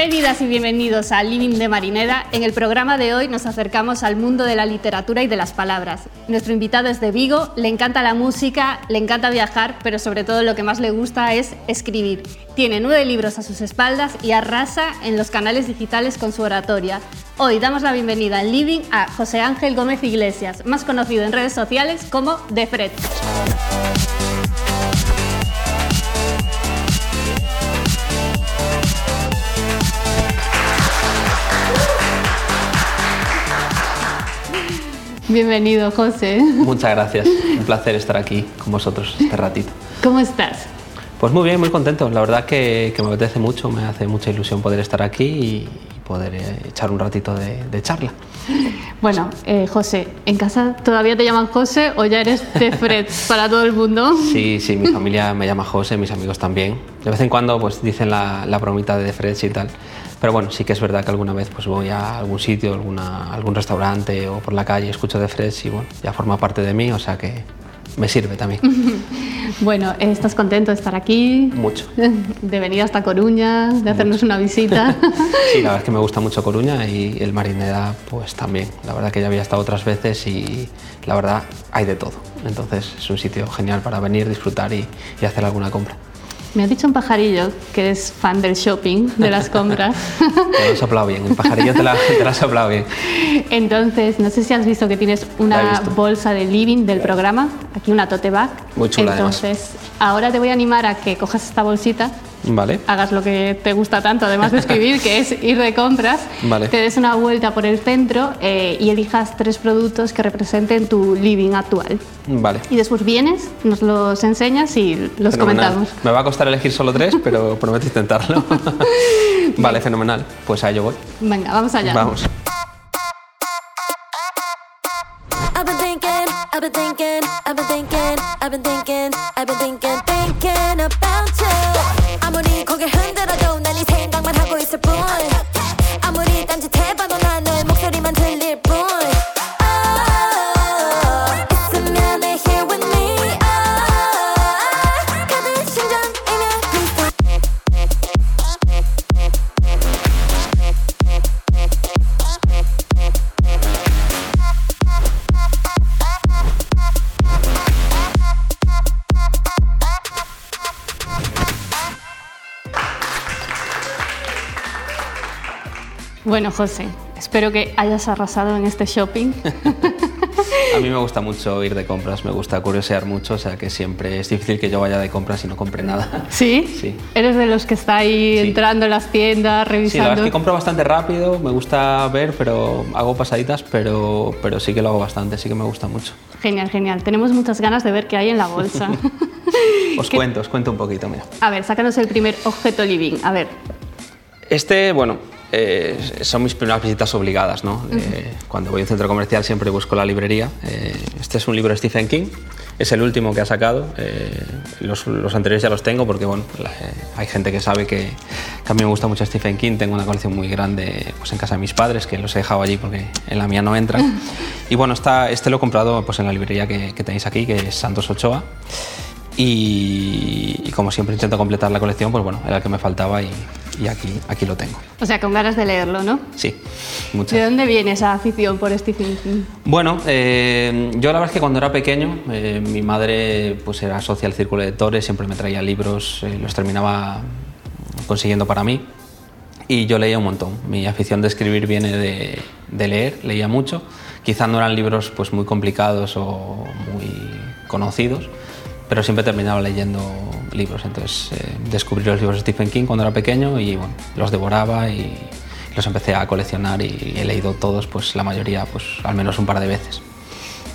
Bienvenidas y bienvenidos a Living de Marineda. En el programa de hoy nos acercamos al mundo de la literatura y de las palabras. Nuestro invitado es de Vigo, le encanta la música, le encanta viajar, pero sobre todo lo que más le gusta es escribir. Tiene nueve libros a sus espaldas y arrasa en los canales digitales con su oratoria. Hoy damos la bienvenida en Living a José Ángel Gómez Iglesias, más conocido en redes sociales como The Fred. Bienvenido, José. Muchas gracias. Un placer estar aquí con vosotros este ratito. ¿Cómo estás? Pues muy bien, muy contento. La verdad que, me apetece mucho, me hace mucha ilusión poder estar aquí y, poder eh, echar un ratito de, charla. Bueno, eh, José, ¿en casa todavía te llaman José o ya eres de Fred para todo el mundo? Sí, sí, mi familia me llama José, mis amigos también. De vez en cuando pues dicen la, la bromita de Fred y tal. Pero bueno, sí que es verdad que alguna vez pues voy a algún sitio, alguna, algún restaurante o por la calle, escucho de Fresh y bueno, ya forma parte de mí, o sea que me sirve también. bueno, ¿estás contento de estar aquí? Mucho. De venir hasta Coruña, de hacernos una visita. sí, la verdad es que me gusta mucho Coruña y el Marineda pues también. La verdad que ya había estado otras veces y la verdad hay de todo. Entonces es un sitio genial para venir, disfrutar y hacer alguna compra. Me ha dicho un pajarillo que es fan del shopping, de las compras. te lo has soplado bien, el pajarillo te, la, te lo has soplado bien. Entonces, no sé si has visto que tienes una bolsa de living del programa, aquí una tote bag. Muy chula Entonces, ahora te voy a animar a que cojas esta bolsita Vale. hagas lo que te gusta tanto, además de escribir, que es ir de compras, vale. te des una vuelta por el centro eh, y elijas tres productos que representen tu living actual. Vale. Y después vienes, nos los enseñas y los comentamos. Me va a costar elegir solo tres, pero prometo intentarlo. vale, fenomenal. Pues a ello voy. Venga, vamos allá. Vamos. Bueno, José, espero que hayas arrasado en este shopping. A mí me gusta mucho ir de compras, me gusta curiosear mucho, o sea que siempre es difícil que yo vaya de compras y no compre nada. ¿Sí? Sí. ¿Eres de los que está ahí entrando en las tiendas, revisando? Sí, la verdad es que compro bastante rápido, me gusta ver, pero hago pasaditas, pero, pero sí que lo hago bastante, sí que me gusta mucho. Genial, genial. Tenemos muchas ganas de ver qué hay en la bolsa. os cuento, os cuento un poquito, mira. A ver, sácanos el primer objeto living, a ver. Este, bueno, eh, son mis primeras visitas obligadas. ¿no? Eh, cuando voy a un centro comercial siempre busco la librería. Eh, este es un libro de Stephen King, es el último que ha sacado. Los, los, anteriores ya los tengo porque bueno, hay gente que sabe que, a mí me gusta mucho Stephen King. Tengo una colección muy grande pues, en casa de mis padres que los he dejado allí porque en la mía no entran. Y bueno, está, este lo he comprado pues, en la librería que, que tenéis aquí, que es Santos Ochoa. Y, como siempre intento completar la colección, pues bueno, era el que me faltaba y, aquí, aquí lo tengo. O sea, con ganas de leerlo, ¿no? Sí, muchas. ¿De dónde viene esa afición por Stephen King? Bueno, eh, yo la verdad es que cuando era pequeño, eh, mi madre pues era socia del Círculo de Lectores, siempre me traía libros, eh, los terminaba consiguiendo para mí y yo leía un montón. Mi afición de escribir viene de, de leer, leía mucho. Quizá no eran libros pues muy complicados o muy conocidos, pero siempre terminaba leyendo libros. Entonces eh, descubrí los libros de Stephen King cuando era pequeño y bueno, los devoraba y los empecé a coleccionar y he leído todos, pues la mayoría, pues al menos un par de veces.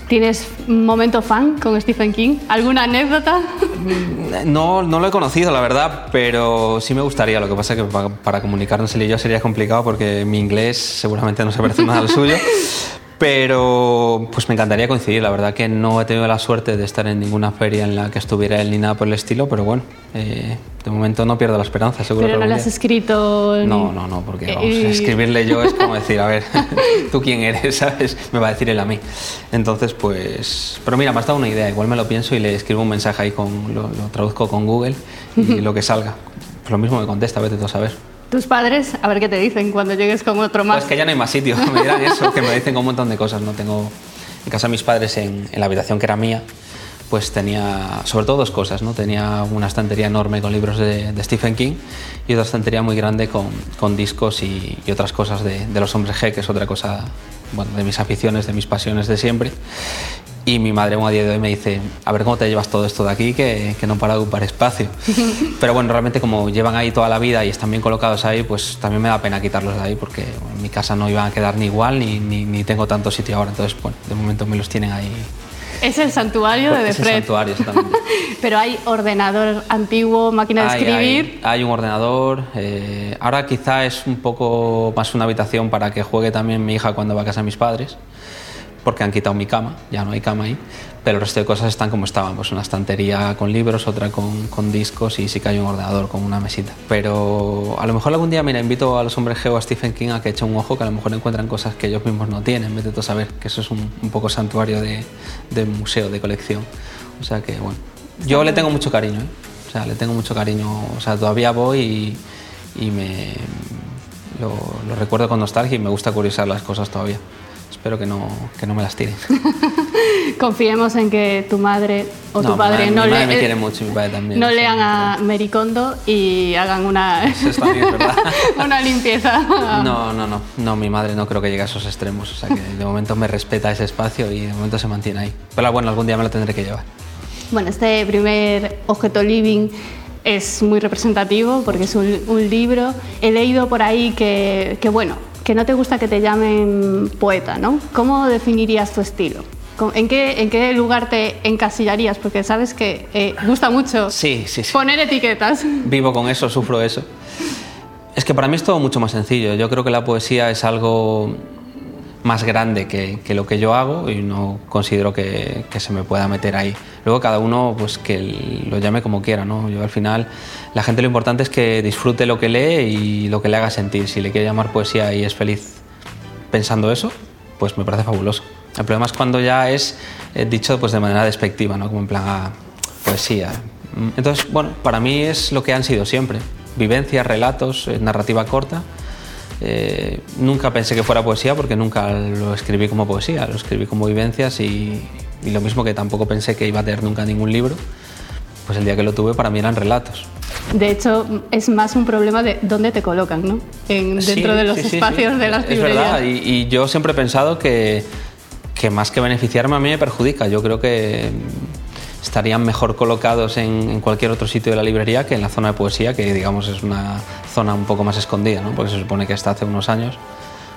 ¿Tienes un momento fan con Stephen King? ¿Alguna anécdota? Mm, no, no lo he conocido, la verdad, pero sí me gustaría. Lo que pasa es que para, para comunicarnos él y yo sería complicado porque mi inglés seguramente no se parece nada al suyo. Pero pues me encantaría coincidir. La verdad que no he tenido la suerte de estar en ninguna feria en la que estuviera él ni nada por el estilo, pero bueno, eh, de momento no pierdo la esperanza, seguro. Pero no le has escrito. No, no, no, porque vamos, escribirle yo es como decir, a ver, tú quién eres, ¿sabes? Me va a decir él a mí. Entonces, pues. Pero mira, me has dado una idea, igual me lo pienso y le escribo un mensaje ahí, con, lo, traduzco con Google y lo que salga. Pues lo mismo me contesta, vete tú a saber. Tus padres, a ver qué te dicen cuando llegues con otro más. Pues que ya no hay más sitio, me dirán eso, que me dicen un montón de cosas. No tengo en casa de mis padres en, en la habitación que era mía, pues tenía sobre todo dos cosas, ¿no? Tenía una estantería enorme con libros de, de Stephen King y otra estantería muy grande con, con discos y, y, otras cosas de, de, los hombres G, que es otra cosa, bueno, de mis aficiones, de mis pasiones de siempre. Y mi madre a día de hoy me dice, a ver cómo te llevas todo esto de aquí, que, que no para de ocupar espacio. Pero bueno, realmente como llevan ahí toda la vida y están bien colocados ahí, pues también me da pena quitarlos de ahí, porque en mi casa no iban a quedar ni igual, ni, ni, ni tengo tanto sitio ahora. Entonces, bueno, de momento me los tienen ahí es el santuario de Defred. Es el santuario, exactamente. Pero hay ordenador antiguo, máquina de hay, escribir. Hay, hay un ordenador. Eh, ahora quizá es un poco más una habitación para que juegue también mi hija cuando va a casa de mis padres, porque han quitado mi cama, ya no hay cama ahí. Pero el resto de cosas están como estaban, pues una estantería con libros, otra con, discos y sí que hay un ordenador con una mesita. Pero a lo mejor algún día, mira, invito a los hombres Geo, a Stephen King, a que eche un ojo, que a lo mejor encuentran cosas que ellos mismos no tienen, vete tú a saber que eso es un, poco santuario de, museo, de colección. O sea que, bueno, yo le tengo mucho cariño, ¿eh? o sea, le tengo mucho cariño, o sea, todavía voy y, y me lo, lo recuerdo con nostalgia y me gusta curiosar las cosas todavía espero que no, que no me las tiren. Confiemos en que tu madre o no, tu padre mi no, mi madre le, me quiere mucho y mi padre también. no lean a Mericondo y hagan una, Eso también una limpieza. No, no, no, no, mi madre no creo que llegue a esos extremos, o sea que de momento me respeta ese espacio y de momento se mantiene ahí. Pero bueno, algún día me lo tendré que llevar. Bueno, este primer objeto living es muy representativo porque es un, un libro. He leído por ahí que, que, bueno, que no te gusta que te llamen poeta, ¿no? ¿Cómo definirías tu estilo? ¿En qué, ¿En qué lugar te encasillarías? Porque sabes que eh, gusta mucho sí, sí, sí. poner etiquetas. Vivo con eso, sufro eso. Es que para mí es todo mucho más sencillo. Yo creo que la poesía es algo más grande que, que lo que yo hago y no considero que, que, se me pueda meter ahí. Luego cada uno pues que lo llame como quiera, ¿no? Yo al final la gente lo importante es que disfrute lo que lee y lo que le haga sentir. Si le quiere llamar poesía y es feliz pensando eso, pues me parece fabuloso. El problema es cuando ya es eh, dicho pues de manera despectiva, ¿no? Como en plan ah, poesía. Entonces, bueno, para mí es lo que han sido siempre. Vivencias, relatos, eh, narrativa corta. Eh, nunca pensé que fuera poesía porque nunca lo escribí como poesía, lo escribí como vivencias y, y, lo mismo que tampoco pensé que iba a tener nunca ningún libro, pues el día que lo tuve para mí eran relatos. De hecho, es más un problema de dónde te colocan, ¿no? En, dentro sí, de los sí, sí, espacios de las es librerías. verdad, y, y, yo siempre he pensado que, que más que beneficiarme a mí me perjudica. Yo creo que estarían mejor colocados en, cualquier otro sitio de la librería que en la zona de poesía, que digamos es una zona un poco más escondida, porque se supone que hasta hace unos años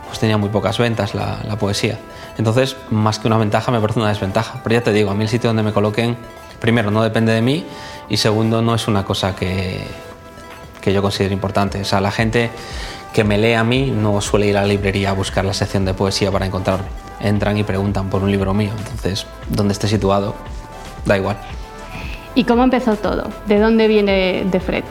pues tenía muy pocas ventas la, la, poesía. Entonces, más que una ventaja, me parece una desventaja. Pero ya te digo, a mí el sitio donde me coloquen, primero, no depende de mí y segundo, no es una cosa que, que yo considero importante. O sea, la gente que me lee a mí no suele ir a la librería a buscar la sección de poesía para encontrarme. Entran y preguntan por un libro mío. Entonces, donde esté situado, da igual. ¿Y cómo empezó todo? ¿De dónde viene The Fred?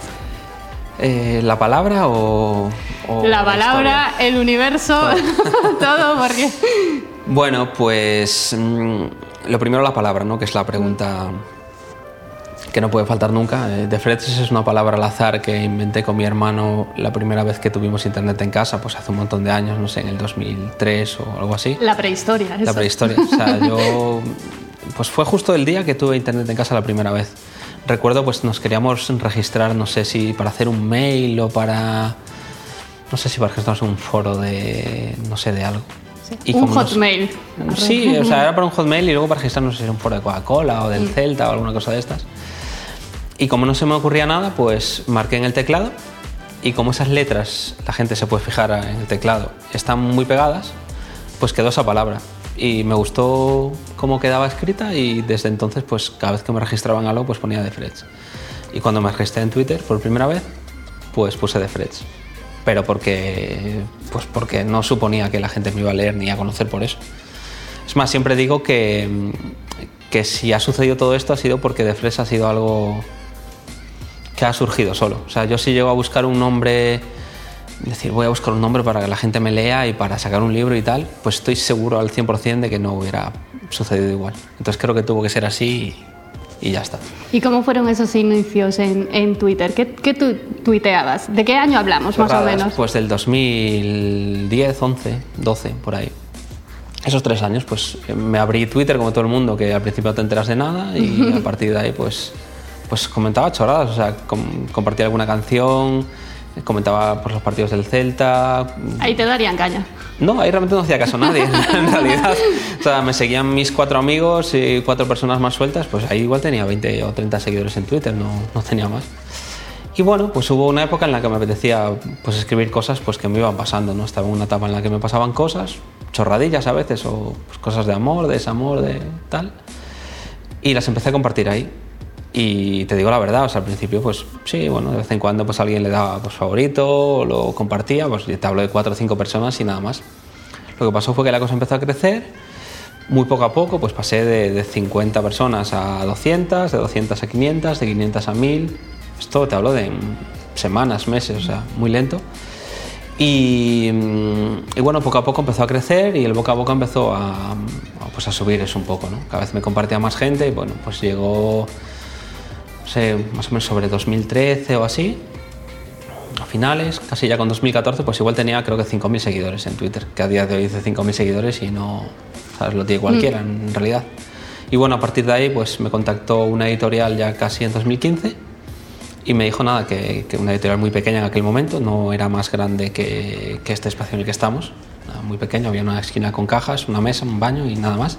Eh, ¿La palabra o, o La palabra, la el universo, todo. todo, porque... Bueno, pues mmm, lo primero la palabra, ¿no? Que es la pregunta que no puede faltar nunca. Eh, The Fred es una palabra al azar que inventé con mi hermano la primera vez que tuvimos internet en casa, pues hace un montón de años, no sé, en el 2003 o algo así. La prehistoria. Eso. La prehistoria. O sea, yo... Pues fue justo el día que tuve internet en casa la primera vez recuerdo pues nos queríamos registrar, no sé si para hacer un mail o para, no sé si para registrarnos un foro de, no sé, de algo. Sí. Y un hotmail. Nos... Sí, o sea, era para un hotmail y luego para registrarnos no sé, un foro de Coca-Cola o del mm. Celta o alguna cosa de estas. Y como no se me ocurría nada, pues marqué en el teclado y como esas letras, la gente se puede fijar en el teclado, están muy pegadas, pues quedó esa palabra y me gustó cómo quedaba escrita y desde entonces pues cada vez que me registraba en algo pues ponía de Freds. Y cuando me registré en Twitter por primera vez pues puse de Freds. Pero porque, pues porque no suponía que la gente me iba a leer ni a conocer por eso. Es más, siempre digo que, que si ha sucedido todo esto ha sido porque de Freds ha sido algo que ha surgido solo. O sea, yo si llego a buscar un nombre decir, voy a buscar un nombre para que la gente me lea y para sacar un libro y tal, pues estoy seguro al 100% de que no hubiera sucedido igual. Entonces creo que tuvo que ser así y ya está. ¿Y cómo fueron esos inicios en, en Twitter? ¿Qué, qué tú tuiteabas? ¿De qué año hablamos, más o menos? Pues del 2010, 11, 12, por ahí. Esos tres años, pues me abrí Twitter como todo el mundo, que al principio no te enteras de nada y a partir de ahí, pues, pues comentaba chorradas, o sea, compartía alguna canción, comentaba por los partidos del Celta. Ahí te darían caña. No, ahí realmente no hacía caso a nadie, en realidad. O sea, me seguían mis cuatro amigos y cuatro personas más sueltas, pues ahí igual tenía 20 o 30 seguidores en Twitter, no, no tenía más. Y bueno, pues hubo una época en la que me apetecía pues escribir cosas pues que me iban pasando, ¿no? Estaba en una etapa en la que me pasaban cosas, chorradillas a veces, o pues, cosas de amor, de desamor, de tal. Y las empecé a compartir ahí. Y te digo la verdad, o sea, al principio, pues sí, bueno, de vez en cuando pues alguien le daba pues, favorito, lo compartía, pues te hablo de cuatro o cinco personas y nada más. Lo que pasó fue que la cosa empezó a crecer, muy poco a poco, pues pasé de, de 50 personas a 200, de 200 a 500, de 500 a 1000. Esto te hablo de semanas, meses, o sea, muy lento. Y, y, bueno, poco a poco empezó a crecer y el boca a boca empezó a, pues a subir eso un poco, ¿no? Cada vez me compartía más gente y bueno, pues llegó sé, más o menos sobre 2013 o así, a finales, casi ya con 2014, pues igual tenía creo que 5.000 seguidores en Twitter, que a día de hoy dice 5.000 seguidores y no, ¿sabes? Lo tiene cualquiera mm. en realidad. Y bueno, a partir de ahí pues me contactó una editorial ya casi en 2015 y me dijo nada, que, que una editorial muy pequeña en aquel momento, no era más grande que, que este espacio en el que estamos, muy pequeño, había una esquina con cajas, una mesa, un baño y nada más.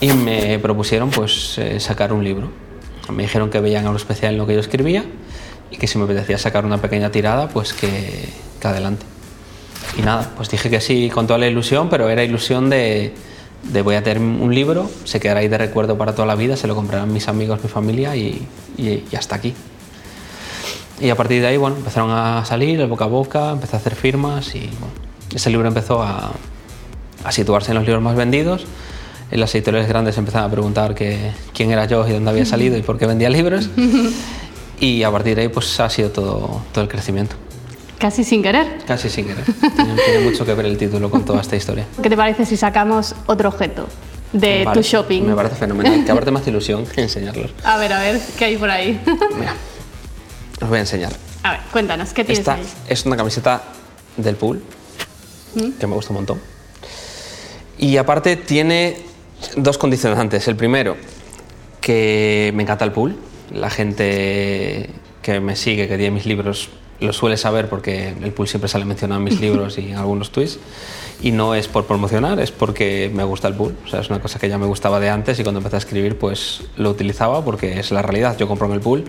Y me propusieron pues eh, sacar un libro me dijeron que veían algo especial en lo que yo escribía y que si me apetecía sacar una pequeña tirada, pues que, que adelante. Y nada, pues dije que sí con toda la ilusión, pero era ilusión de, de voy a tener un libro, se quedará ahí de recuerdo para toda la vida, se lo comprarán mis amigos, mi familia y, y, y, hasta aquí. Y a partir de ahí, bueno, empezaron a salir el boca a boca, empecé a hacer firmas y ese libro empezó a, a situarse en los libros más vendidos en las editoriales grandes empezaban a preguntar que, quién era yo y dónde había salido y por qué vendía libros. y a partir de ahí pues ha sido todo, todo el crecimiento. Casi sin querer. Casi sin querer. tiene, mucho que ver el título con toda esta historia. ¿Qué te parece si sacamos otro objeto de tu shopping? Me parece fenomenal. Que aparte me hace ilusión enseñarlos. A ver, a ver, ¿qué hay por ahí? Mira, os voy a enseñar. A ver, cuéntanos, ¿qué tienes Esta ahí? es una camiseta del pool, ¿Mm? que me gusta un montón. Y aparte tiene Dos condicionantes. El primero, que me encanta el pool. La gente que me sigue, que tiene mis libros, lo suele saber porque el pool siempre sale mencionado en mis libros y en algunos tweets. Y no es por promocionar, es porque me gusta el pool. O sea, es una cosa que ya me gustaba de antes y cuando empecé a escribir, pues lo utilizaba porque es la realidad. Yo compro en el pool.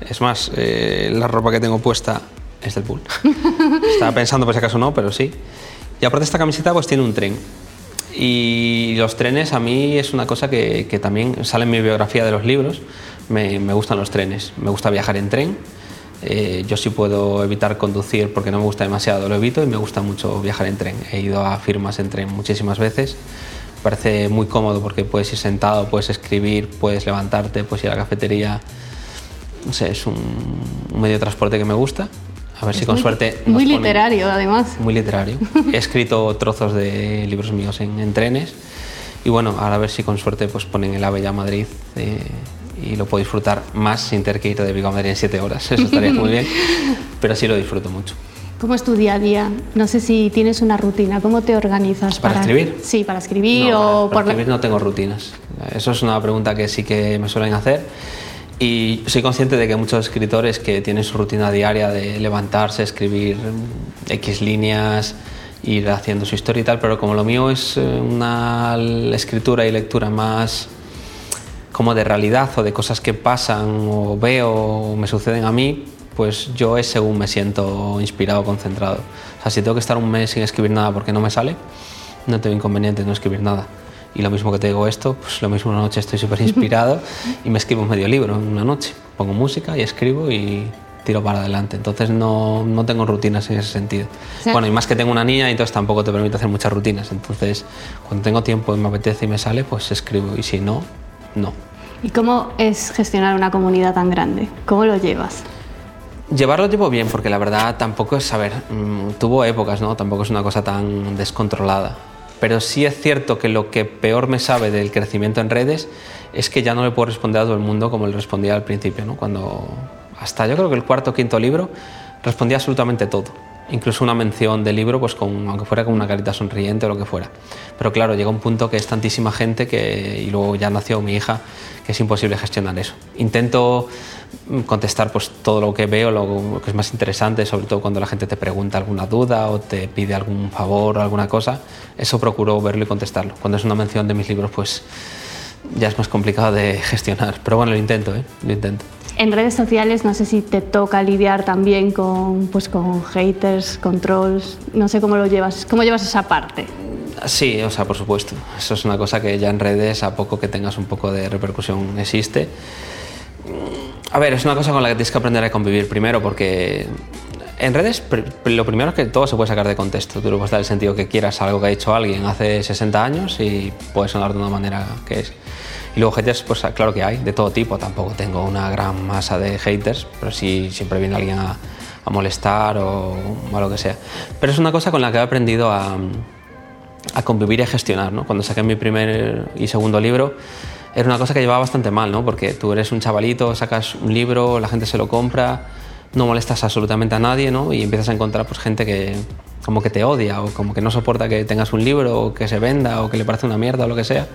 Es más, eh, la ropa que tengo puesta es del pool. Estaba pensando por si acaso no, pero sí. Y aparte esta camiseta pues tiene un tren. Y los trenes a mí es una cosa que, también sale en mi biografía de los libros. Me, gustan los trenes, me gusta viajar en tren. Eh, yo sí puedo evitar conducir porque no me gusta demasiado, lo evito y me gusta mucho viajar en tren. He ido a firmas en tren muchísimas veces. Me parece muy cómodo porque puedes ir sentado, puedes escribir, puedes levantarte, puedes ir a la cafetería. No sé, es un medio de transporte que me gusta a ver es si con muy, suerte. Muy ponen... literario, además. Muy literario. He escrito trozos de libros míos en, en, trenes. Y bueno, ahora a ver si con suerte pues ponen el AVE ya a Madrid eh, y lo puedo disfrutar más sin tener que ir de Vigo a Madrid en siete horas. Eso estaría muy bien. Pero sí lo disfruto mucho. ¿Cómo es tu día a día? No sé si tienes una rutina. ¿Cómo te organizas? ¿Para, para escribir? Sí, para escribir no, o para por escribir no tengo rutinas. Eso es una pregunta que sí que me suelen hacer. Y soy consciente de que muchos escritores que tienen su rutina diaria de levantarse, escribir X líneas, ir haciendo su historia y tal, pero como lo mío es una escritura y lectura más como de realidad o de cosas que pasan o veo o me suceden a mí, pues yo es según me siento inspirado concentrado. O sea, si tengo que estar un mes sin escribir nada porque no me sale, no tengo inconveniente en no escribir nada. Y lo mismo que te digo esto, pues lo mismo una noche estoy súper inspirado y me escribo medio libro en una noche. Pongo música y escribo y tiro para adelante. Entonces no, no tengo rutinas en ese sentido. Sí. Bueno, y más que tengo una niña, entonces tampoco te permite hacer muchas rutinas. Entonces, cuando tengo tiempo y me apetece y me sale, pues escribo. Y si no, no. ¿Y cómo es gestionar una comunidad tan grande? ¿Cómo lo llevas? Llevarlo llevo bien, porque la verdad tampoco es, a ver, mmm, tuvo épocas, ¿no? Tampoco es una cosa tan descontrolada pero sí es cierto que lo que peor me sabe del crecimiento en redes es que ya no le puedo responder a todo el mundo como le respondía al principio, ¿no? Cuando hasta yo creo que el cuarto o quinto libro respondía absolutamente todo incluso una mención del libro, pues con, aunque fuera con una carita sonriente o lo que fuera. Pero claro, llega un punto que es tantísima gente que, y luego ya nació mi hija, que es imposible gestionar eso. Intento contestar pues todo lo que veo, lo que es más interesante, sobre todo cuando la gente te pregunta alguna duda o te pide algún favor o alguna cosa, eso procuro verlo y contestarlo. Cuando es una mención de mis libros, pues ya es más complicado de gestionar. Pero bueno, lo intento, ¿eh? Lo intento. En redes sociales no sé si te toca lidiar también con, pues, con haters, con trolls, no sé cómo lo llevas, cómo llevas esa parte. Sí, o sea, por supuesto. Eso es una cosa que ya en redes, a poco que tengas un poco de repercusión, existe. A ver, es una cosa con la que tienes que aprender a convivir primero, porque en redes lo primero es que todo se puede sacar de contexto. Tú le puedes dar el sentido que quieras algo que ha dicho alguien hace 60 años y puede sonar de una manera que es. Y luego haters, pues claro que hay, de todo tipo. Tampoco tengo una gran masa de haters, pero sí siempre viene alguien a, molestar o, a lo que sea. Pero es una cosa con la que he aprendido a, convivir y a gestionar. Cuando saqué mi primer y segundo libro, era una cosa que llevaba bastante mal, ¿no? porque tú eres un chavalito, sacas un libro, la gente se lo compra, no molestas absolutamente a nadie ¿no? y empiezas a encontrar pues, gente que como que te odia o como que no soporta que tengas un libro o que se venda o que le parece una mierda o lo que sea.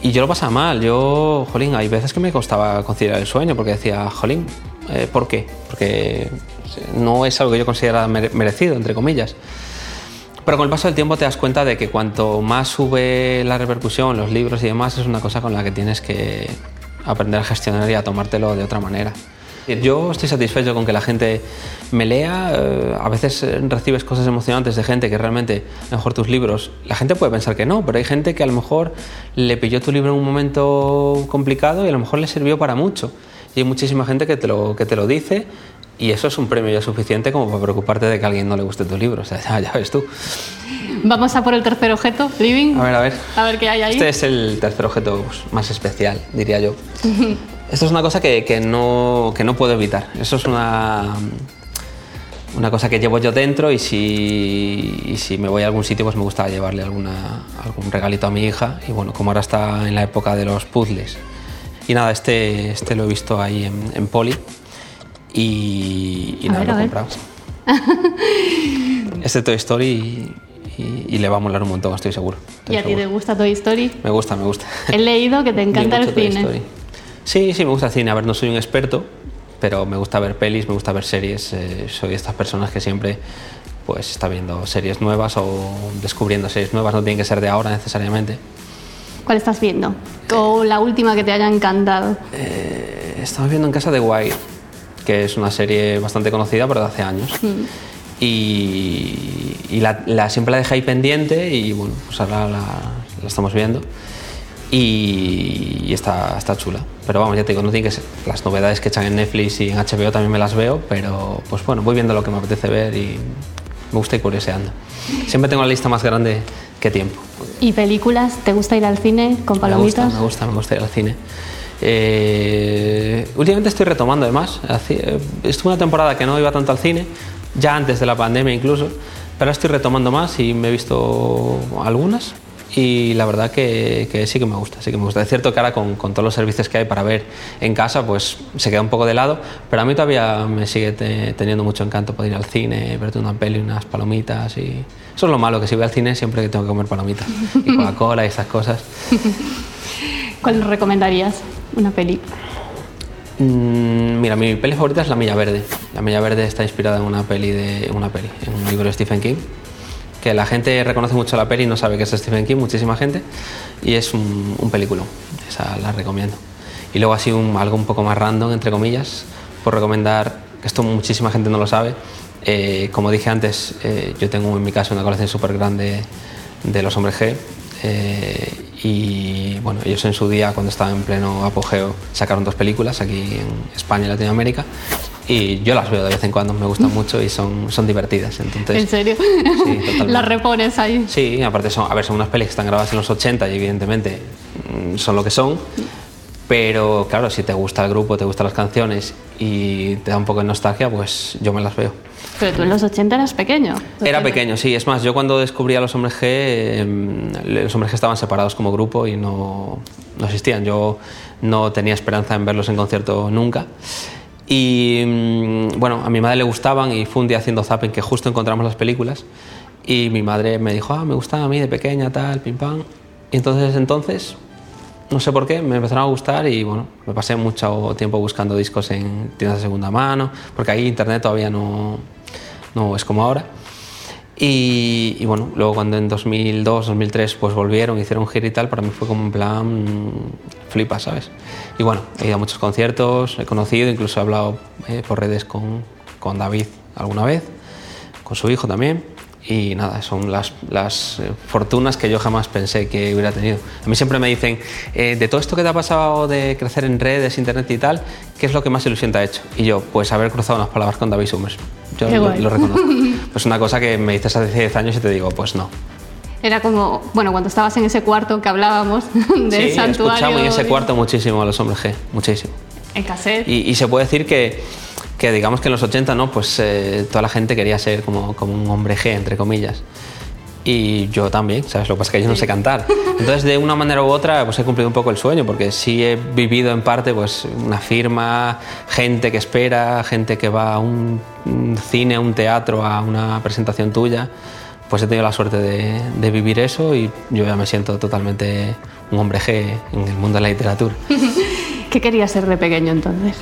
Y yo lo pasaba mal, yo, jolín, hay veces que me costaba conciliar el sueño porque decía, jolín, eh, ¿por qué? Porque no es algo que yo considerara merecido, entre comillas. Pero con el paso del tiempo te das cuenta de que cuanto más sube la repercusión, los libros y demás, es una cosa con la que tienes que aprender a gestionar y a tomártelo de otra manera. Yo estoy satisfecho con que la gente me lea. Eh, a veces eh, recibes cosas emocionantes de gente que realmente, mejor tus libros, la gente puede pensar que no, pero hay gente que a lo mejor le pilló tu libro en un momento complicado y a lo mejor le sirvió para mucho. Y hay muchísima gente que te lo, que te lo dice y eso es un premio ya suficiente como para preocuparte de que a alguien no le guste tu libro. O sea, ya, ya ves tú. Vamos a por el tercer objeto, Living. A ver, a ver. A ver qué hay ahí. Este es el tercer objeto más especial, diría yo. Esto es una cosa que, que, no, que no puedo evitar. Eso es una, una cosa que llevo yo dentro y si, y si me voy a algún sitio pues me gusta llevarle alguna, algún regalito a mi hija. Y bueno, como ahora está en la época de los puzzles. Y nada, este, este lo he visto ahí en, en Poli y, y nada, lo he comprado. este Toy Story y, y, le va a molar un montón, estoy seguro. ¿Y a ti te gusta Toy Story? Me gusta, me gusta. He leído que te encanta el cine. Sí, sí, me gusta el cine. A ver, no soy un experto, pero me gusta ver pelis, me gusta ver series. Eh, soy de estas personas que siempre pues está viendo series nuevas o descubriendo series nuevas, no tienen que ser de ahora necesariamente. ¿Cuál estás viendo? ¿O la última que te haya encantado? Eh, estamos viendo en casa de Wire, que es una serie bastante conocida, pero de hace años. Mm. Y, y la, la, siempre la dejé ahí pendiente y bueno, pues ahora la, la estamos viendo y, está, está chula. Pero vamos, ya te digo, no tiene que ser. Las novedades que echan en Netflix y en HBO también me las veo, pero pues bueno, voy viendo lo que me apetece ver y me gusta ir curioseando. Siempre tengo la lista más grande que tiempo. ¿Y películas? ¿Te gusta ir al cine con palomitas? Me gusta, me gusta, ir al cine. Eh, últimamente estoy retomando además. Estuve una temporada que no iba tanto al cine, ya antes de la pandemia incluso, pero estoy retomando más y me he visto algunas y la verdad que, que, sí que me gusta, sí que me gusta. Es cierto que ahora con, con, todos los servicios que hay para ver en casa, pues se queda un poco de lado, pero a mí todavía me sigue te, teniendo mucho encanto poder ir al cine, verte una peli, unas palomitas y eso es lo malo, que si voy al cine siempre tengo que comer palomitas y Coca-Cola y estas cosas. ¿Cuál recomendarías? Una peli. Mm, mira, mi peli favorita es La Milla Verde. La Milla Verde está inspirada en una peli de una peli, en un libro de Stephen King que la gente reconoce mucho la peli y no sabe que es Stephen King, muchísima gente, y es un, un película, esa la recomiendo. Y luego así algo un poco más random, entre comillas, por recomendar, que esto muchísima gente no lo sabe, eh, como dije antes, eh, yo tengo en mi casa una colección súper grande de los hombres G, eh, y bueno, ellos en su día, cuando estaban en pleno apogeo, sacaron dos películas aquí en España y Latinoamérica y yo las veo de vez en cuando, me gustan mucho y son, son divertidas. Entonces, ¿En serio? Sí, totalmente. ¿Las repones ahí? Sí, aparte son, a ver, son unas pelis que están grabadas en los 80 y evidentemente mm, son lo que son, Pero claro, si te gusta el grupo, te gustan las canciones y te da un poco de nostalgia, pues yo me las veo. Pero tú en los 80 eras pequeño. Era pequeño, sí. Es más, yo cuando descubrí a los hombres G, em, los hombres G estaban separados como grupo y no, no existían. Yo no tenía esperanza en verlos en concierto nunca. Y mm, bueno, a mi madre le gustaban y fue un día haciendo zapping que justo encontramos las películas y mi madre me dijo, ah, me gustaban a mí de pequeña, tal, pim pam. Y entonces, entonces, no sé por qué, me empezaron a gustar y bueno, me pasé mucho tiempo buscando discos en tiendas de segunda mano, porque ahí internet todavía no, no es como ahora. Y, bueno, luego cuando en 2002, 2003 pues volvieron, hicieron un giro y tal, para mí fue como un plan flipa, ¿sabes? Y bueno, he ido a muchos conciertos, he conocido, incluso he hablado eh, por redes con, con David alguna vez, con su hijo también y nada, son las, las, eh, fortunas que yo jamás pensé que hubiera tenido. A mí siempre me dicen, eh, de todo esto que te ha pasado de crecer en redes, internet y tal, ¿qué es lo que más ilusión te ha hecho? Y yo, pues haber cruzado unas palabras con David Summers. Yo lo, lo, reconozco. pues una cosa que me dices hace 10 años y te digo, pues no. Era como, bueno, cuando estabas en ese cuarto que hablábamos del sí, santuario. escuchamos en ese cuarto muchísimo a los hombres G, muchísimo. En cassette. Y, y se puede decir que que digamos que en los 80 no, pues eh, toda la gente quería ser como, como, un hombre G, entre comillas. Y yo también, ¿sabes? Lo que pasa es que yo no sé cantar. Entonces, de una manera u otra, pues he cumplido un poco el sueño, porque sí he vivido en parte pues una firma, gente que espera, gente que va a un, un cine, a un teatro, a una presentación tuya. Pues he tenido la suerte de, de vivir eso y yo ya me siento totalmente un hombre G en el mundo de la literatura. ¿Qué querías ser de pequeño entonces?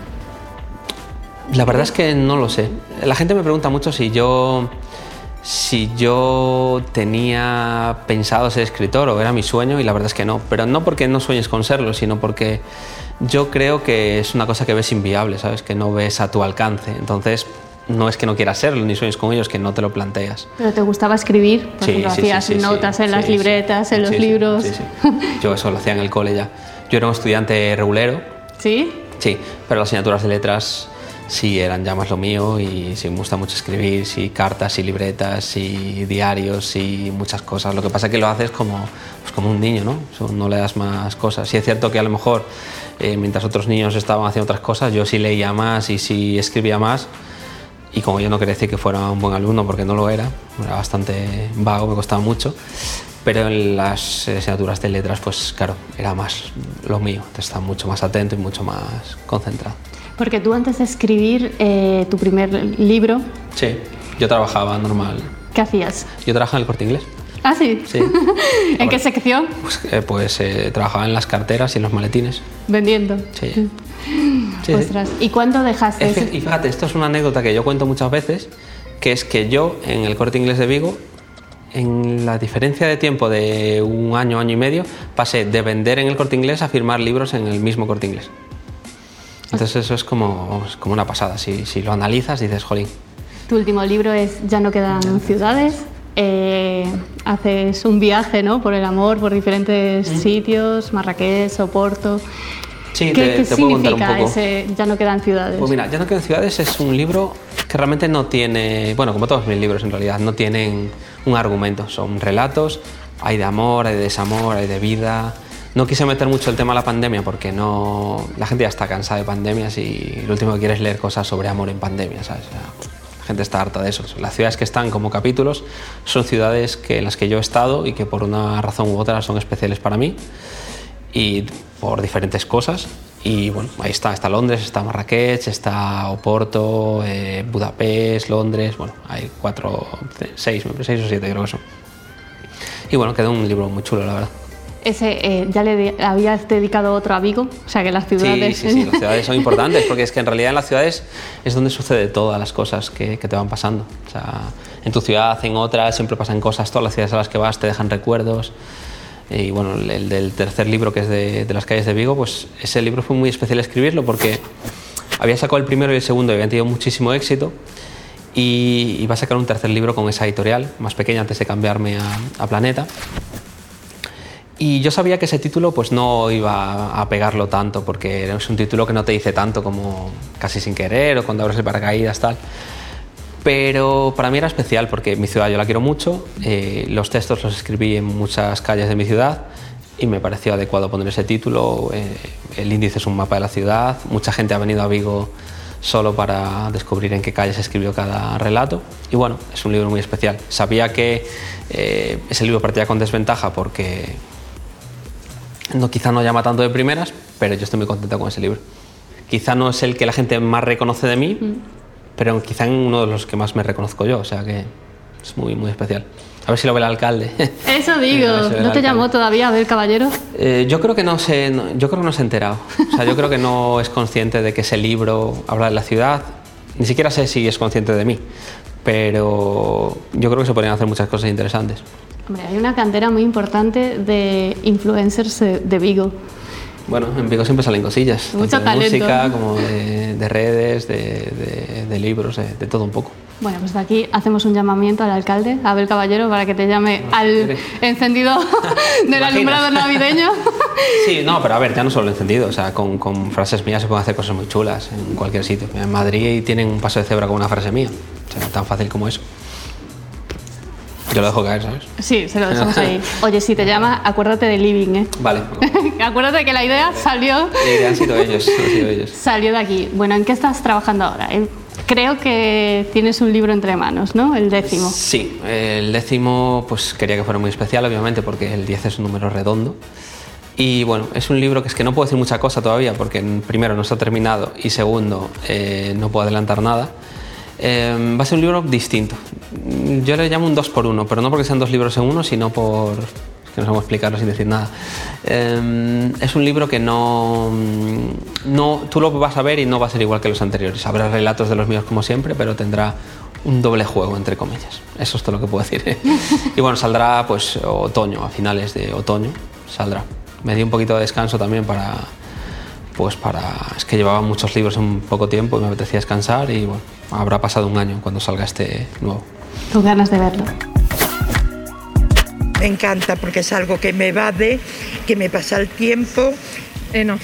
La verdad es que no lo sé. La gente me pregunta mucho si yo, si yo tenía pensado ser escritor o era mi sueño y la verdad es que no. Pero no porque no sueñes con serlo, sino porque yo creo que es una cosa que ves inviable, ¿sabes? Que no ves a tu alcance. Entonces, no es que no quieras serlo ni sueñes con ellos, que no te lo planteas. ¿Pero te gustaba escribir? Por Sí, ejemplo, sí, hacías sí, notas en las libretas, en los libros. sí, sí. Yo eso lo hacía en el cole ya. Yo era un estudiante regulero, ¿Sí? sí, pero las asignaturas de letras sí eran ya más lo mío y sí me gusta mucho escribir, sí, cartas y libretas y diarios y muchas cosas. Lo que pasa es que lo haces como, pues como un niño, ¿no? No le das más cosas. Sí es cierto que a lo mejor eh, mientras otros niños estaban haciendo otras cosas, yo sí leía más y sí escribía más. Y como yo no quería que fuera un buen alumno, porque no lo era, era bastante vago, me costaba mucho, pero en las asignaturas de letras, pues claro, era más lo mío, estaba mucho más atento y mucho más concentrado. Porque tú antes de escribir eh, tu primer libro, Sí, yo trabajaba normal. ¿qué hacías? Yo trabajaba en el corte inglés. Ah, sí. Sí. ¿En qué sección? Pues, eh, pues eh, trabajaba en las carteras y en los maletines. Vendiendo. Sí. Sí. ¿Y cuándo dejaste? Es ese- y fíjate, esto es una anécdota que yo cuento muchas veces, que es que yo en el corte inglés de Vigo, en la diferencia de tiempo de un año, año y medio, pasé de vender en el corte inglés a firmar libros en el mismo corte inglés. Entonces eso es como, es como una pasada. Si, si lo analizas dices, jolín, Tu último libro es Ya no quedan ciudades. Eh, haces un viaje ¿no? por el amor, por diferentes sitios, Marrakech, Oporto. Sí, ¿Qué, te- qué te puedo contar un significa poco. ese Ya no quedan ciudades? Pues mira, Ya no quedan ciudades es un libro que realmente no tiene, bueno, como todos mis libros en realidad, no tienen un argumento, son relatos, hay de amor, hay de desamor, hay de vida. No quise meter mucho el tema de la pandemia porque no, la gente ya está cansada de pandemias y lo último que quiere es leer cosas sobre amor en pandemia, la gente está harta de eso. Las ciudades que están como capítulos son ciudades que, en las que yo he estado y que por una razón u otra son especiales para mí y por diferentes cosas. Y bueno, ahí está, está Londres, está Marrakech, está Oporto, eh, Budapest, Londres, bueno, hay cuatro, seis, seis o siete creo que son. Y bueno, quedó un libro muy chulo, la verdad. Ese, eh, ¿Ya le de- habías dedicado otro a Vigo? O sea, que las Sí, ciudades... sí, sí, las ciudades son importantes porque es que en realidad en las ciudades es donde sucede todas las cosas que, que te van pasando. O sea, en tu ciudad, en otras, siempre pasan cosas, todas las ciudades a las que vas te dejan recuerdos. Y bueno, el, el del tercer libro, que es de, de las calles de Vigo, pues ese libro fue muy especial escribirlo porque había sacado el primero y el segundo y habían tenido muchísimo éxito. Y iba a sacar un tercer libro con esa editorial, más pequeña, antes de cambiarme a, a Planeta. Y yo sabía que ese título pues no iba a pegarlo tanto, porque es un título que no te dice tanto como casi sin querer o cuando abres el paracaídas, tal. Pero para mí era especial porque mi ciudad yo la quiero mucho, eh, los textos los escribí en muchas calles de mi ciudad y me pareció adecuado poner ese título. Eh, el índice es un mapa de la ciudad, mucha gente ha venido a Vigo solo para descubrir en qué calle se escribió cada relato y bueno, es un libro muy especial. Sabía que eh, ese libro partía con desventaja porque no, quizá no llama tanto de primeras, pero yo estoy muy contento con ese libro. Quizá no es el que la gente más reconoce de mí, mm. pero quizá en uno de los que más me reconozco yo, o sea que es muy, muy especial. A ver si lo ve el alcalde. Eso digo. ¿No te llamó todavía a ver caballero? Eh, yo creo que no se, yo creo que no se ha enterado. O sea, yo creo que no es consciente de que ese libro habla de la ciudad. Ni siquiera sé si es consciente de mí. Pero yo creo que se podrían hacer muchas cosas interesantes. Hombre, hay una cantera muy importante de influencers de Vigo. Bueno, en Vigo siempre salen cosillas. Mucho de música, como de, redes, de, libros, de todo un poco. Bueno, pues de aquí hacemos un llamamiento al alcalde, Abel Caballero, para que te llame al encendido del alumbrado navideño. Sí, no, pero a ver, ya no solo el encendido, o sea, con, con, frases mías se pueden hacer cosas muy chulas en cualquier sitio. En Madrid tienen un paso de cebra con una frase mía, o sea, tan fácil como eso. Yo lo dejo caer, ¿sabes? Sí, se lo dejamos ahí. Oye, si te llama, acuérdate de Living, ¿eh? Vale. acuérdate que la idea salió... La idea han sido ellos, han sido ellos. Salió de aquí. Bueno, ¿en qué estás trabajando ahora? Creo que tienes un libro entre manos, ¿no? El décimo. Sí, el décimo pues quería que fuera muy especial, obviamente, porque el 10 es un número redondo. Y bueno, es un libro que es que no puedo decir mucha cosa todavía, porque primero no está terminado y segundo eh, no puedo adelantar nada. Eh, va a ser un libro distinto. Yo le llamo un 2 por 1 pero no porque sean dos libros en uno, sino por, que no cómo explicarlo sin decir nada. Em, es un libro que no, no, tú lo vas a ver y no va a ser igual que los anteriores. Habrá relatos de los míos como siempre, pero tendrá un doble juego, entre comillas. Eso es todo lo que puedo decir. y bueno, saldrá pues otoño, a finales de otoño saldrá. Me di un poquito de descanso también para, pues para... Es que llevaba muchos libros en poco tiempo y me apetecía descansar y bueno, habrá pasado un año cuando salga este nuevo. Con ganas de verlo. Me encanta porque es algo que me evade, que me pasa el tiempo. Eh, no.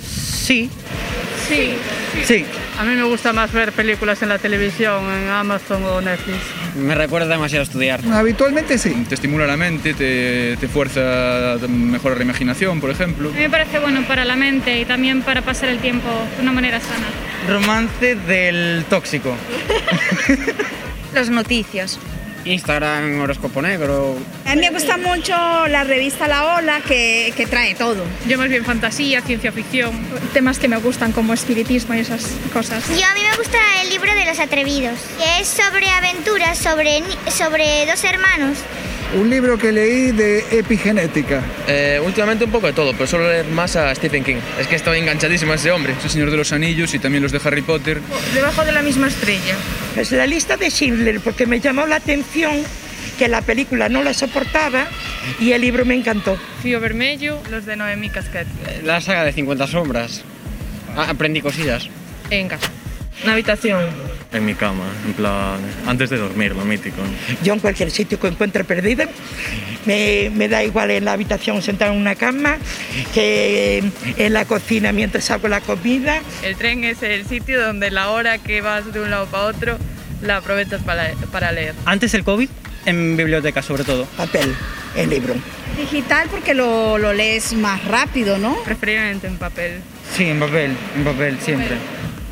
Sí. Sí. Sí. A mí me gusta más ver películas en la televisión, en Amazon o Netflix. Me recuerda demasiado a estudiar. Habitualmente sí. Te estimula la mente, te, te fuerza a mejorar la imaginación, por ejemplo. A mí me parece bueno para la mente y también para pasar el tiempo de una manera sana. Romance del tóxico. Las noticias. Instagram, horóscopo negro. A mí me gusta mucho la revista La Ola que, que, trae todo. Yo más bien fantasía, ciencia ficción, temas que me gustan como espiritismo y esas cosas. Yo a mí me gusta el libro de los atrevidos, que es sobre aventuras, sobre, sobre dos hermanos un libro que leí de epigenética. Eh, últimamente un poco de todo, pero suelo leer más a Stephen King. Es que estoy enganchadísimo a ese hombre. El Señor de los Anillos y también los de Harry Potter. Debajo de la misma estrella. Pues la lista de Schindler, porque me llamó la atención que la película no la soportaba y el libro me encantó. Fío Vermelho, los de Noemí Casquet. La saga de 50 sombras. Ah, aprendí cosillas. En casa. Una habitación en mi cama, en plan, antes de dormir, lo mítico. Yo en cualquier sitio que encuentre perdida, me, me, da igual en la habitación sentada en una cama que en la cocina mientras hago la comida. El tren es el sitio donde la hora que vas de un lado para otro la aprovechas para, para leer. Antes del COVID, en biblioteca sobre todo. Papel, el libro. Digital porque lo, lo lees más rápido, ¿no? Preferiblemente en papel. Sí, en papel, en papel, siempre.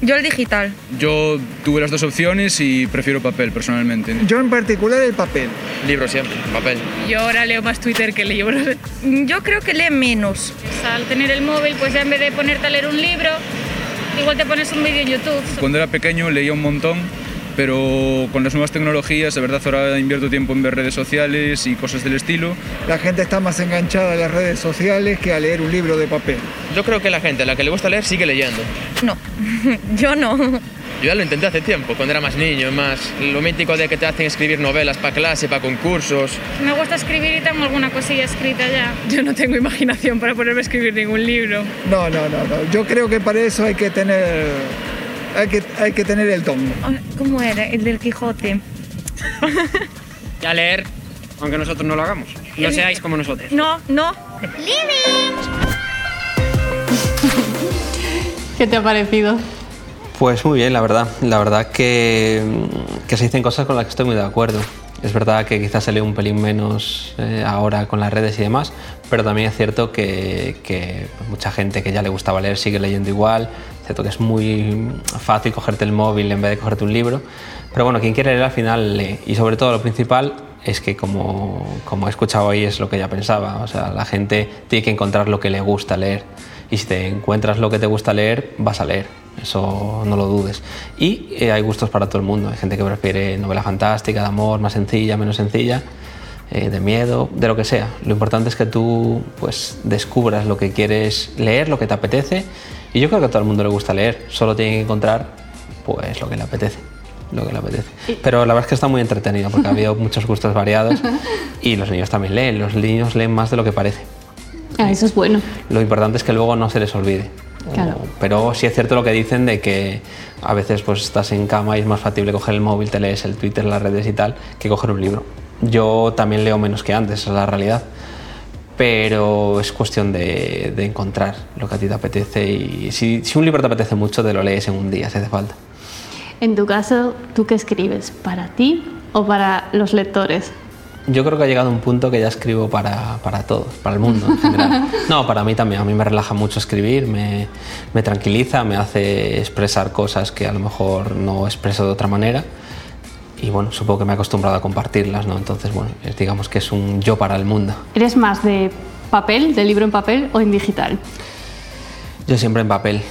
Yo el digital. Yo tuve las dos opciones y prefiero papel personalmente. Yo en particular el papel. Libro siempre, papel. Yo ahora leo más Twitter que libros. Yo creo que lee menos. Al tener el móvil, pues ya en vez de ponerte a leer un libro, igual te pones un vídeo en YouTube. Cuando era pequeño leía un montón pero con las nuevas tecnologías, de verdad, ahora invierto tiempo en ver redes sociales y cosas del estilo. La gente está más enganchada a las redes sociales que a leer un libro de papel. Yo creo que la gente a la que le gusta leer sigue leyendo. No, yo no. Yo ya lo intenté hace tiempo, cuando era más niño, más lo mítico de que te hacen escribir novelas para clase, para concursos. Me gusta escribir y tengo alguna cosilla escrita ya. Yo no tengo imaginación para ponerme a escribir ningún libro. No, no, no, no. Yo creo que para eso hay que tener hay que, hay que tener el tono. ¿Cómo era? El del Quijote. ya leer, aunque nosotros no lo hagamos. No seáis como nosotros. No, no. Living. ¿Qué te ha parecido? Pues muy bien, la verdad. La verdad que, que se dicen cosas con las que estoy muy de acuerdo. Es verdad que quizás se lee un pelín menos eh, ahora con las redes y demás, pero también es cierto que, que mucha gente que ya le gustaba leer sigue leyendo igual. Cierto que es muy fácil cogerte el móvil en vez de cogerte un libro. Pero bueno, quien quiere leer al final lee. Y sobre todo lo principal es que como, como he escuchado hoy es lo que ya pensaba. O sea, la gente tiene que encontrar lo que le gusta leer. Y si te encuentras lo que te gusta leer, vas a leer. Eso no lo dudes. Y eh, hay gustos para todo el mundo. Hay gente que prefiere novela fantástica, de amor, más sencilla, menos sencilla, eh, de miedo, de lo que sea. Lo importante es que tú pues, descubras lo que quieres leer, lo que te apetece. Y yo creo que a todo el mundo le gusta leer. Solo tiene que encontrar pues, lo que le apetece lo que le apetece. Pero la verdad es que está muy entretenido porque ha habido muchos gustos variados y los niños también leen. Los niños leen más de lo que parece. Ah, eso es bueno. Lo importante es que luego no se les olvide. Claro. Pero sí es cierto lo que dicen de que a veces pues estás en cama y es más factible coger el móvil, te lees el Twitter, las redes y tal, que coger un libro. Yo también leo menos que antes, esa es la realidad. Pero es cuestión de, de encontrar lo que a ti te apetece y si, si un libro te apetece mucho, te lo lees en un día si hace falta. En tu caso, ¿tú qué escribes? ¿Para ti o para los lectores? Yo creo que ha llegado un punto que ya escribo para, para todos, para el mundo en general. No, para mí también. A mí me relaja mucho escribir, me, me tranquiliza, me hace expresar cosas que a lo mejor no expreso de otra manera. Y bueno, supongo que me he acostumbrado a compartirlas, ¿no? Entonces, bueno, digamos que es un yo para el mundo. ¿Eres más de papel, de libro en papel o en digital? Yo siempre en papel.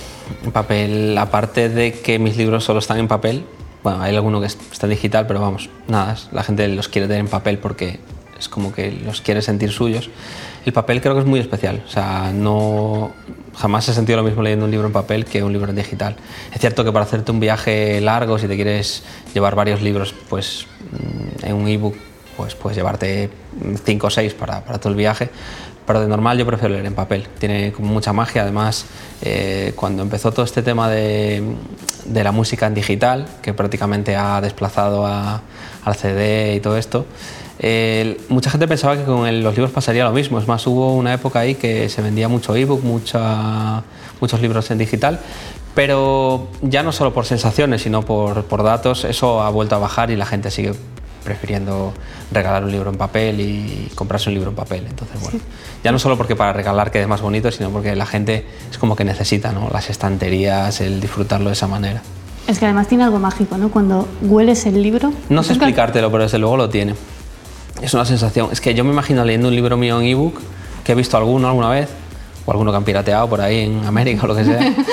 En papel, aparte de que mis libros solo están en papel, bueno, hay alguno que es- está en digital, pero vamos, nada, la gente los quiere tener en papel porque es como que los quiere sentir suyos. El papel creo que es muy especial, o sea, no jamás he sentido lo mismo leyendo un libro en papel que un libro en digital. Es cierto que para hacerte un viaje largo, si te quieres llevar varios libros, pues mm, en un ebook, pues puedes llevarte cinco o seis para, para todo el viaje, pero de normal yo prefiero leer en papel. Tiene como mucha magia. Además, eh, cuando empezó todo este tema de, de la música en digital, que prácticamente ha desplazado a- al CD y todo esto, eh, mucha gente pensaba que con el- los libros pasaría lo mismo. Es más, hubo una época ahí que se vendía mucho ebook, mucha, muchos libros en digital. Pero ya no solo por sensaciones, sino por, por datos, eso ha vuelto a bajar y la gente sigue prefiriendo regalar un libro en papel y comprarse un libro en papel. Entonces, bueno, ya no solo porque para regalar quede más bonito, sino porque la gente es como que necesita ¿no? las estanterías, el disfrutarlo de esa manera. Es que además tiene algo mágico, ¿no? Cuando hueles el libro. No sé explicártelo, pero desde luego lo tiene. Es una sensación. Es que yo me imagino leyendo un libro mío en ebook, que he visto alguno alguna vez, o alguno que han pirateado por ahí en América o lo que sea.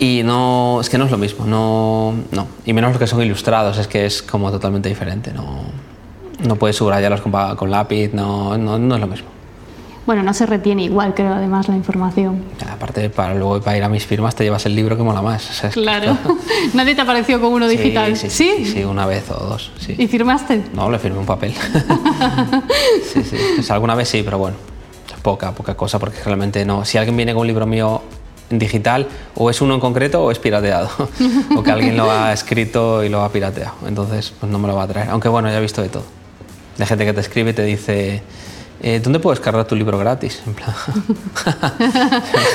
Y no, es que no es lo mismo, no, no. Y menos los que son ilustrados, es que es como totalmente diferente. No, no puedes subrayarlos con, con lápiz, no, no, no es lo mismo. Bueno, no se retiene igual, creo, además, la información. Aparte, para luego para ir a mis firmas te llevas el libro que mola más. Claro. ¿Nadie te apareció con uno Sí, digital? Sí, sí, sí, una vez o dos. Sí. ¿Y firmaste? No, le firmé un papel. sí, sí. Sea, alguna vez sí, pero bueno, poca, poca cosa, porque realmente no. Si alguien viene con un libro mío en digital, o es uno en concreto o es pirateado, o que alguien lo ha escrito y lo ha pirateado. Entonces, pues no me lo va a traer. Aunque bueno, ya he visto de todo. De gente que te escribe y te dice. Eh, ¿Dónde puedes cargar tu libro gratis? En plan,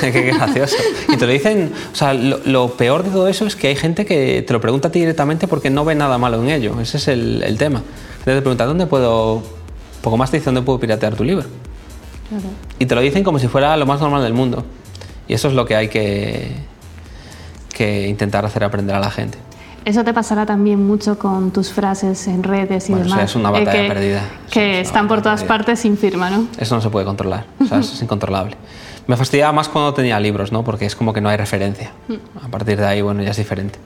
qué gracioso. Y te lo dicen, o sea, lo, lo peor de todo eso es que hay gente que te lo pregunta a ti directamente porque no ve nada malo en ello. Ese es el, el tema. Te pregunta, ¿dónde puedo, poco más te dice, ¿dónde puedo piratear tu libro? Y te lo dicen como si fuera lo más normal del mundo. Y eso es lo que hay que, que intentar hacer aprender a la gente. Eso te pasará también mucho con tus frases en redes y Bueno, demás. es una batalla que, perdida. Que están por todas partes sin firma, ¿no? Eso no se puede controlar, o sea, eso es incontrolable. Me fastidiaba más cuando tenía libros, ¿no? Porque es como que no hay referencia. A partir de ahí, bueno, ya es diferente.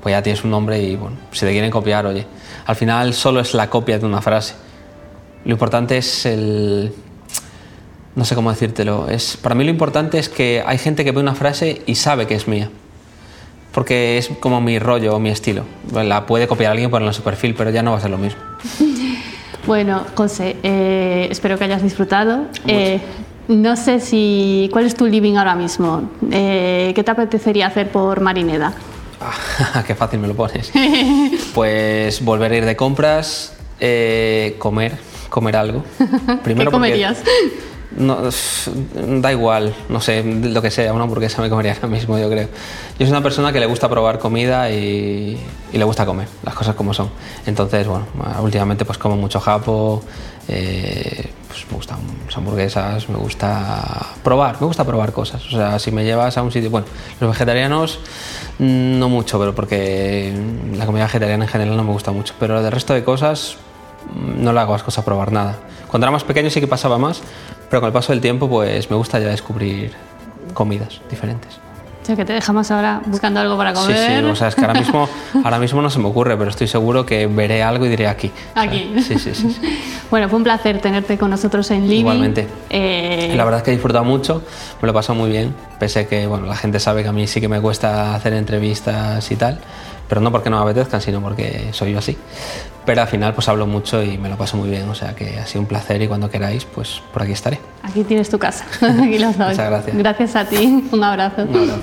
Pues ya tienes un nombre y, bueno, si te quieren copiar, oye. Al final solo es la copia de una frase. Lo importante es el... No sé cómo decírtelo. Es, para mí lo importante es que hay gente que ve una frase y sabe que es mía. Porque es como mi rollo o mi estilo. La puede copiar alguien ponerla en su perfil, pero ya no va a ser lo mismo. Bueno, José, eh, espero que hayas disfrutado. Eh, no sé si. ¿Cuál es tu living ahora mismo? Eh, ¿Qué te apetecería hacer por Marineda? Qué fácil me lo pones. Pues volver a ir de compras, comer, comer algo. ¿Qué porque- comerías? No, da igual, no sé, lo que sea, una hamburguesa me comería ahora mismo, yo creo. Yo soy una persona que le gusta probar comida y, le gusta comer, las cosas como son. Entonces, bueno, últimamente pues como mucho japo, eh, pues me gustan hamburguesas, me gusta probar, me gusta probar cosas. O sea, si me llevas a un sitio, bueno, los vegetarianos mm, no mucho, pero porque la comida vegetariana en general no me gusta mucho, pero del resto de cosas mm, no le hago las cosas probar nada. Cuando era más pequeño sí que pasaba más, pero con el paso del tiempo pues me gusta ya descubrir comidas diferentes. O sea, que te dejamos ahora buscando algo para comer. Sí, sí, o sea, es que ahora mismo, ahora mismo no se me ocurre, pero estoy seguro que veré algo y diré aquí. Aquí. sí, sí, sí, sí. Bueno, fue un placer tenerte con nosotros en Living. Igualmente. Eh, La verdad es que he disfrutado mucho, me lo he pasado muy bien, pese a que bueno, la gente sabe que a mí sí que me cuesta hacer entrevistas y tal, pero no porque no me apetezcan, sino porque soy yo así. Pero al final pues hablo mucho y me lo paso muy bien, o sea que ha sido un placer y cuando queráis pues por aquí estaré. Aquí tienes tu casa. Aquí lo sabes. Muchas gracias. Gracias a ti. Un abrazo. Un abrazo.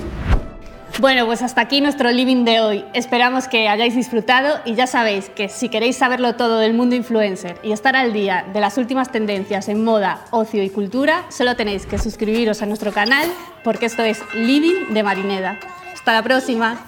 Bueno, pues hasta aquí nuestro living de hoy. Esperamos que hayáis disfrutado y ya sabéis que si queréis saberlo todo del mundo influencer y estar al día de las últimas tendencias en moda, ocio y cultura, solo tenéis que suscribiros a nuestro canal porque esto es Living de Marineda. Hasta la próxima.